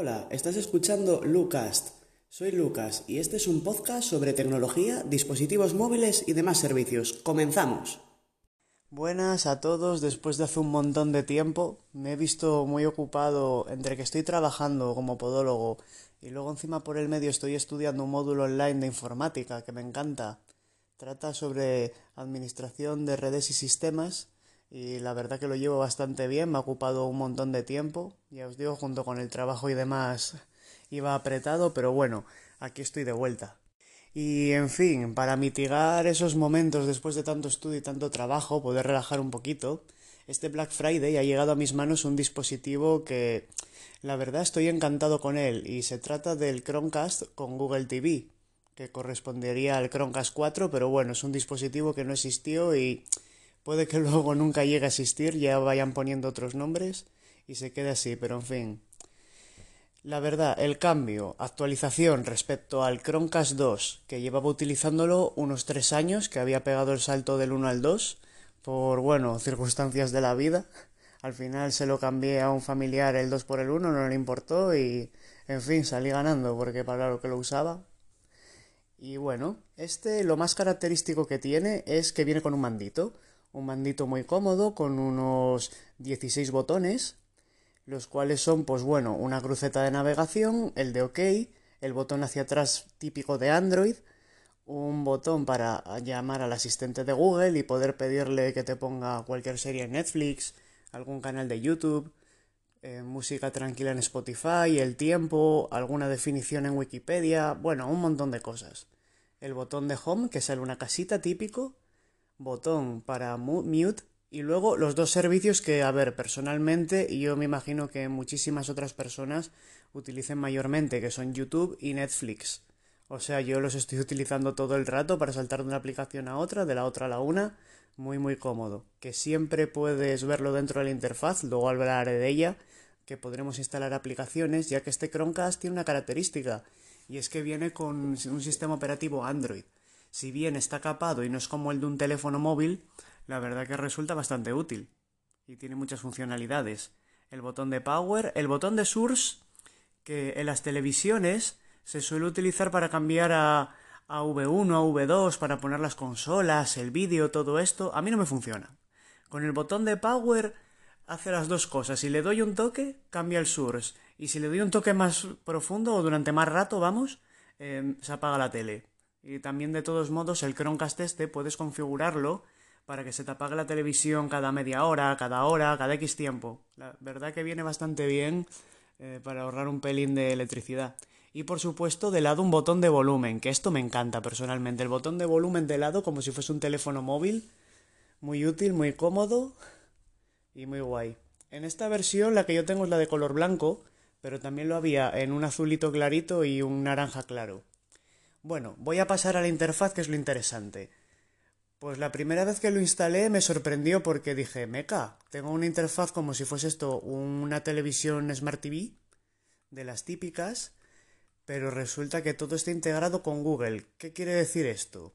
Hola, estás escuchando Lucast. Soy Lucas y este es un podcast sobre tecnología, dispositivos móviles y demás servicios. Comenzamos. Buenas a todos, después de hace un montón de tiempo me he visto muy ocupado entre que estoy trabajando como podólogo y luego encima por el medio estoy estudiando un módulo online de informática que me encanta. Trata sobre administración de redes y sistemas y la verdad que lo llevo bastante bien, me ha ocupado un montón de tiempo, ya os digo, junto con el trabajo y demás iba apretado, pero bueno, aquí estoy de vuelta. Y en fin, para mitigar esos momentos después de tanto estudio y tanto trabajo, poder relajar un poquito, este Black Friday ha llegado a mis manos un dispositivo que la verdad estoy encantado con él y se trata del Chromecast con Google TV, que correspondería al Chromecast 4, pero bueno, es un dispositivo que no existió y Puede que luego nunca llegue a existir, ya vayan poniendo otros nombres y se quede así, pero en fin. La verdad, el cambio, actualización respecto al Chromecast 2, que llevaba utilizándolo unos tres años, que había pegado el salto del 1 al 2, por, bueno, circunstancias de la vida. Al final se lo cambié a un familiar el 2 por el 1, no le importó y, en fin, salí ganando porque para lo que lo usaba. Y bueno, este lo más característico que tiene es que viene con un mandito un mandito muy cómodo con unos 16 botones, los cuales son, pues bueno, una cruceta de navegación, el de OK, el botón hacia atrás típico de Android, un botón para llamar al asistente de Google y poder pedirle que te ponga cualquier serie en Netflix, algún canal de YouTube, eh, música tranquila en Spotify, el tiempo, alguna definición en Wikipedia, bueno, un montón de cosas. El botón de home que sale una casita típico botón para mute y luego los dos servicios que, a ver, personalmente y yo me imagino que muchísimas otras personas utilicen mayormente, que son YouTube y Netflix. O sea, yo los estoy utilizando todo el rato para saltar de una aplicación a otra, de la otra a la una, muy muy cómodo. Que siempre puedes verlo dentro de la interfaz, luego hablaré de ella, que podremos instalar aplicaciones, ya que este Chromecast tiene una característica, y es que viene con un sistema operativo Android si bien está capado y no es como el de un teléfono móvil, la verdad que resulta bastante útil y tiene muchas funcionalidades. El botón de power, el botón de source, que en las televisiones se suele utilizar para cambiar a, a V1, a V2, para poner las consolas, el vídeo, todo esto, a mí no me funciona. Con el botón de power hace las dos cosas. Si le doy un toque, cambia el source. Y si le doy un toque más profundo o durante más rato, vamos, eh, se apaga la tele. Y también de todos modos el Chromecast este puedes configurarlo para que se te apague la televisión cada media hora, cada hora, cada X tiempo. La verdad que viene bastante bien eh, para ahorrar un pelín de electricidad. Y por supuesto de lado un botón de volumen, que esto me encanta personalmente. El botón de volumen de lado como si fuese un teléfono móvil. Muy útil, muy cómodo y muy guay. En esta versión la que yo tengo es la de color blanco, pero también lo había en un azulito clarito y un naranja claro. Bueno, voy a pasar a la interfaz, que es lo interesante. Pues la primera vez que lo instalé me sorprendió porque dije, meca, tengo una interfaz como si fuese esto una televisión Smart TV, de las típicas, pero resulta que todo está integrado con Google. ¿Qué quiere decir esto?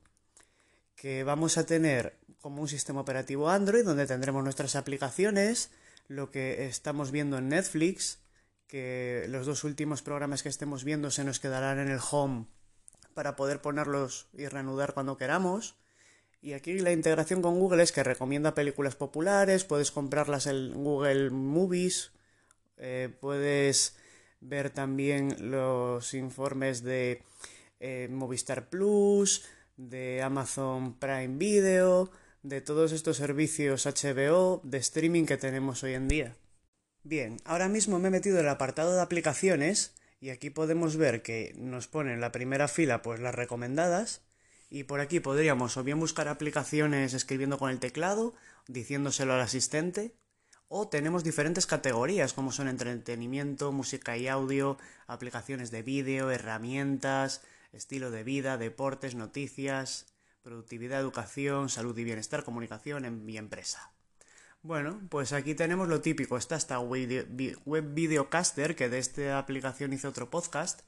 Que vamos a tener como un sistema operativo Android donde tendremos nuestras aplicaciones, lo que estamos viendo en Netflix, que los dos últimos programas que estemos viendo se nos quedarán en el home para poder ponerlos y reanudar cuando queramos. Y aquí la integración con Google es que recomienda películas populares, puedes comprarlas en Google Movies, eh, puedes ver también los informes de eh, Movistar Plus, de Amazon Prime Video, de todos estos servicios HBO de streaming que tenemos hoy en día. Bien, ahora mismo me he metido en el apartado de aplicaciones y aquí podemos ver que nos pone en la primera fila pues las recomendadas y por aquí podríamos o bien buscar aplicaciones escribiendo con el teclado, diciéndoselo al asistente, o tenemos diferentes categorías como son entretenimiento, música y audio, aplicaciones de vídeo, herramientas, estilo de vida, deportes, noticias, productividad, educación, salud y bienestar, comunicación y empresa. Bueno, pues aquí tenemos lo típico. Está esta Web Videocaster, que de esta aplicación hice otro podcast,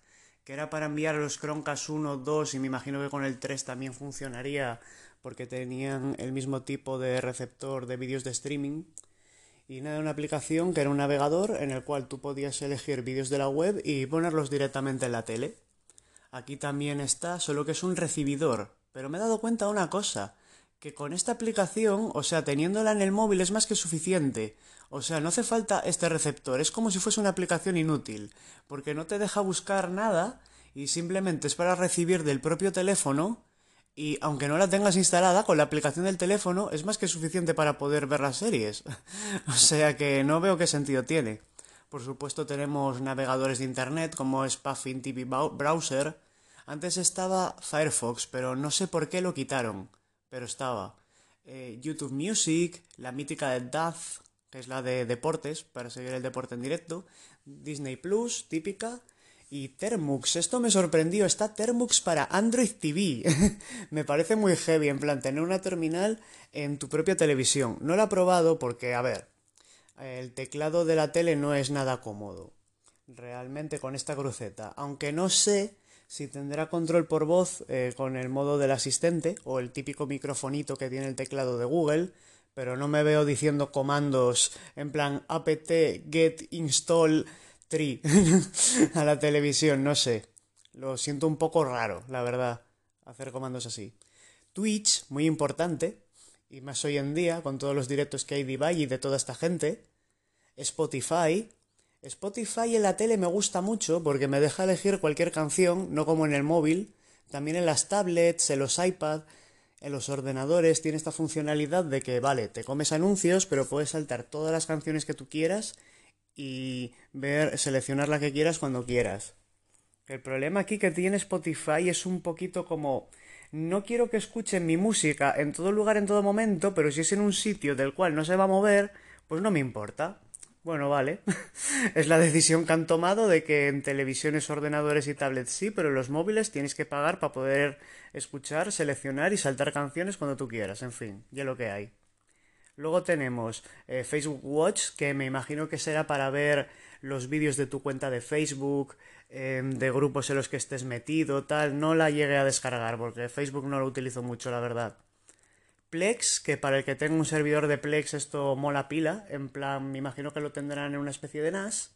que era para enviar a los Chromecast 1, 2 y me imagino que con el 3 también funcionaría porque tenían el mismo tipo de receptor de vídeos de streaming. Y nada, una aplicación que era un navegador en el cual tú podías elegir vídeos de la web y ponerlos directamente en la tele. Aquí también está, solo que es un recibidor. Pero me he dado cuenta de una cosa, que con esta aplicación, o sea, teniéndola en el móvil es más que suficiente. O sea, no hace falta este receptor, es como si fuese una aplicación inútil, porque no te deja buscar nada y simplemente es para recibir del propio teléfono y aunque no la tengas instalada, con la aplicación del teléfono es más que suficiente para poder ver las series. o sea que no veo qué sentido tiene. Por supuesto tenemos navegadores de internet como es Puffin TV Browser. Antes estaba Firefox, pero no sé por qué lo quitaron. Pero estaba. Eh, YouTube Music, la mítica de DAF, que es la de deportes, para seguir el deporte en directo. Disney Plus, típica y Termux, esto me sorprendió, está Termux para Android TV. me parece muy heavy, en plan, tener una terminal en tu propia televisión. No lo he probado porque, a ver, el teclado de la tele no es nada cómodo. Realmente con esta cruceta. Aunque no sé si tendrá control por voz eh, con el modo del asistente o el típico microfonito que tiene el teclado de Google. Pero no me veo diciendo comandos en plan apt get install tri a la televisión, no sé. Lo siento un poco raro, la verdad, hacer comandos así. Twitch, muy importante, y más hoy en día, con todos los directos que hay de Ibai y de toda esta gente. Spotify. Spotify en la tele me gusta mucho porque me deja elegir cualquier canción, no como en el móvil. También en las tablets, en los iPad, en los ordenadores tiene esta funcionalidad de que, vale, te comes anuncios, pero puedes saltar todas las canciones que tú quieras y ver, seleccionar la que quieras cuando quieras. El problema aquí que tiene Spotify es un poquito como no quiero que escuchen mi música en todo lugar en todo momento, pero si es en un sitio del cual no se va a mover, pues no me importa. Bueno, vale. es la decisión que han tomado de que en televisiones, ordenadores y tablets sí, pero en los móviles tienes que pagar para poder escuchar, seleccionar y saltar canciones cuando tú quieras. En fin, ya lo que hay. Luego tenemos eh, Facebook Watch, que me imagino que será para ver los vídeos de tu cuenta de Facebook, em, de grupos en los que estés metido, tal. No la llegué a descargar porque Facebook no lo utilizo mucho, la verdad. Plex, que para el que tenga un servidor de Plex esto mola pila, en plan, me imagino que lo tendrán en una especie de NAS,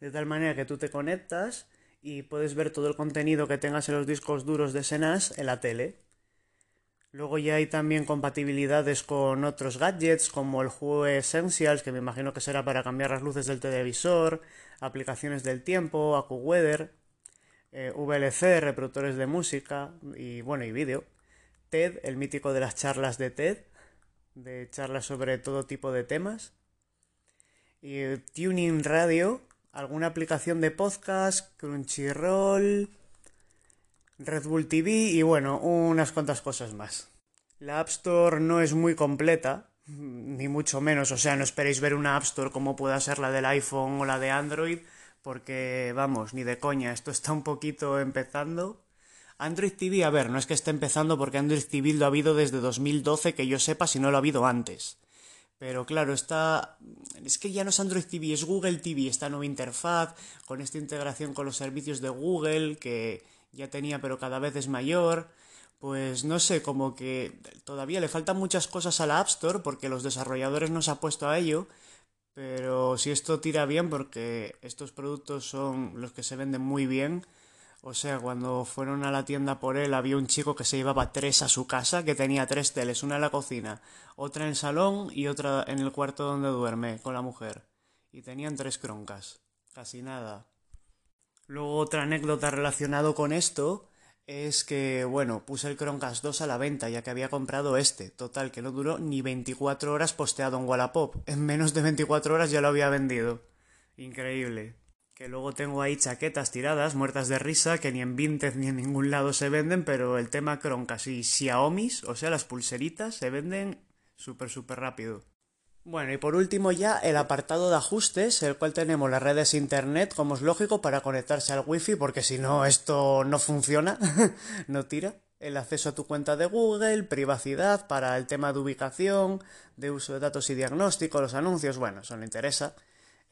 de tal manera que tú te conectas y puedes ver todo el contenido que tengas en los discos duros de ese NAS en la tele. Luego ya hay también compatibilidades con otros gadgets como el juego Essentials, que me imagino que será para cambiar las luces del televisor, aplicaciones del tiempo, AccuWeather, eh, VLC, reproductores de música y bueno, y vídeo. TED, el mítico de las charlas de TED, de charlas sobre todo tipo de temas. Y Tuning Radio, alguna aplicación de podcast, Crunchyroll, Red Bull TV y bueno, unas cuantas cosas más. La App Store no es muy completa, ni mucho menos, o sea, no esperéis ver una App Store como pueda ser la del iPhone o la de Android, porque vamos, ni de coña, esto está un poquito empezando. Android TV, a ver, no es que esté empezando porque Android TV lo ha habido desde 2012, que yo sepa, si no lo ha habido antes. Pero claro, está. Es que ya no es Android TV, es Google TV, esta nueva interfaz, con esta integración con los servicios de Google, que ya tenía pero cada vez es mayor, pues no sé, como que todavía le faltan muchas cosas a la App Store porque los desarrolladores no se han puesto a ello, pero si esto tira bien porque estos productos son los que se venden muy bien, o sea, cuando fueron a la tienda por él había un chico que se llevaba tres a su casa, que tenía tres teles, una en la cocina, otra en el salón y otra en el cuarto donde duerme con la mujer. Y tenían tres croncas. Casi nada. Luego otra anécdota relacionado con esto es que, bueno, puse el Chromecast 2 a la venta ya que había comprado este. Total, que no duró ni 24 horas posteado en Wallapop. En menos de 24 horas ya lo había vendido. Increíble. Que luego tengo ahí chaquetas tiradas, muertas de risa, que ni en Vinted ni en ningún lado se venden, pero el tema Chromecast y Xiaomi, o sea, las pulseritas, se venden súper, súper rápido. Bueno, y por último ya el apartado de ajustes, el cual tenemos las redes internet, como es lógico, para conectarse al wifi, porque si no esto no funciona, no tira. El acceso a tu cuenta de Google, privacidad para el tema de ubicación, de uso de datos y diagnóstico, los anuncios, bueno, eso no interesa.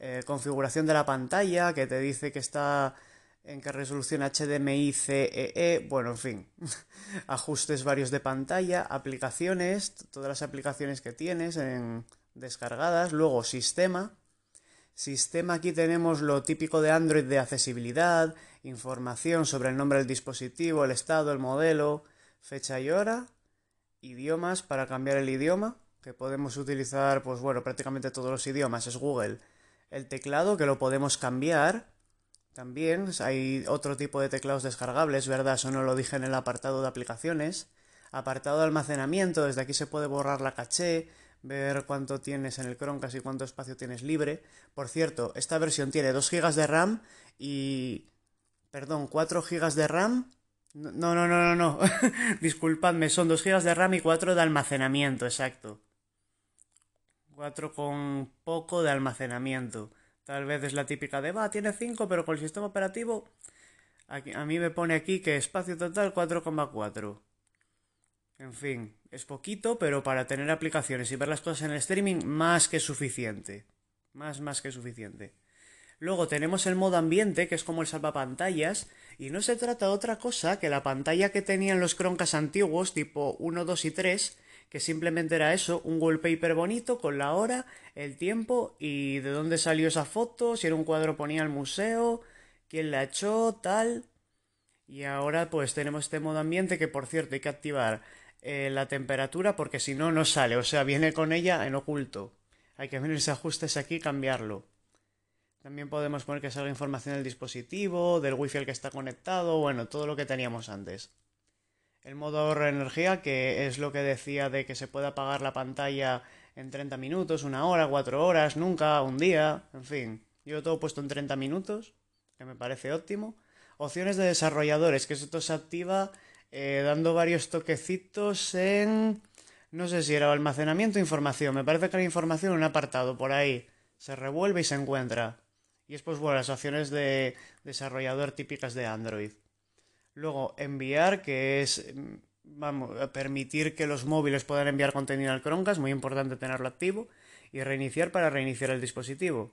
Eh, configuración de la pantalla, que te dice que está en qué resolución HDMI CEE, e, bueno, en fin, ajustes varios de pantalla, aplicaciones, todas las aplicaciones que tienes en descargadas. Luego sistema. Sistema aquí tenemos lo típico de Android de accesibilidad, información sobre el nombre del dispositivo, el estado, el modelo, fecha y hora, idiomas para cambiar el idioma, que podemos utilizar pues bueno, prácticamente todos los idiomas, es Google. El teclado que lo podemos cambiar. También hay otro tipo de teclados descargables, ¿verdad? Eso no lo dije en el apartado de aplicaciones. Apartado de almacenamiento, desde aquí se puede borrar la caché, ver cuánto tienes en el Chromecast y cuánto espacio tienes libre. Por cierto, esta versión tiene 2 GB de RAM y... Perdón, 4 GB de RAM. No, no, no, no, no. Disculpadme, son 2 GB de RAM y 4 de almacenamiento, exacto. 4 con poco de almacenamiento. Tal vez es la típica de, va, tiene 5, pero con el sistema operativo... a mí me pone aquí que espacio total 4,4. En fin, es poquito, pero para tener aplicaciones y ver las cosas en el streaming, más que suficiente. Más, más que suficiente. Luego tenemos el modo ambiente, que es como el salvapantallas, y no se trata de otra cosa que la pantalla que tenían los croncas antiguos, tipo 1, 2 y 3, que simplemente era eso, un wallpaper bonito con la hora, el tiempo y de dónde salió esa foto, si era un cuadro ponía el museo, quién la echó, tal. Y ahora pues tenemos este modo ambiente que por cierto hay que activar eh, la temperatura porque si no, no sale. O sea, viene con ella en oculto. Hay que venirse ajustes aquí y cambiarlo. También podemos poner que salga información del dispositivo, del wifi al que está conectado, bueno, todo lo que teníamos antes. El modo ahorro de energía, que es lo que decía de que se puede apagar la pantalla en 30 minutos, una hora, cuatro horas, nunca, un día, en fin. Yo todo puesto en 30 minutos, que me parece óptimo. Opciones de desarrolladores, que esto se activa eh, dando varios toquecitos en... No sé si era almacenamiento o información. Me parece que era información un apartado por ahí. Se revuelve y se encuentra. Y es pues bueno, las opciones de desarrollador típicas de Android. Luego, enviar, que es vamos, permitir que los móviles puedan enviar contenido al Chromecast, muy importante tenerlo activo, y reiniciar para reiniciar el dispositivo.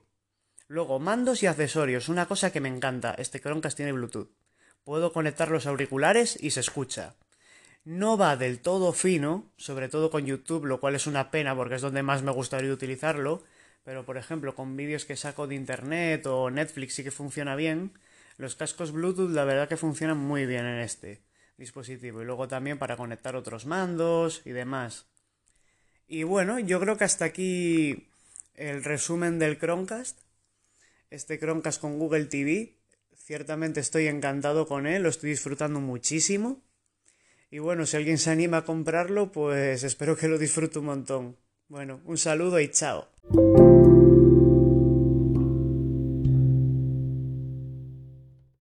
Luego, mandos y accesorios, una cosa que me encanta, este Chromecast tiene Bluetooth puedo conectar los auriculares y se escucha. No va del todo fino, sobre todo con YouTube, lo cual es una pena porque es donde más me gustaría utilizarlo, pero por ejemplo con vídeos que saco de internet o Netflix sí que funciona bien. Los cascos Bluetooth la verdad que funcionan muy bien en este dispositivo y luego también para conectar otros mandos y demás. Y bueno, yo creo que hasta aquí el resumen del Chromecast. Este Chromecast con Google TV Ciertamente estoy encantado con él, lo estoy disfrutando muchísimo. Y bueno, si alguien se anima a comprarlo, pues espero que lo disfrute un montón. Bueno, un saludo y chao.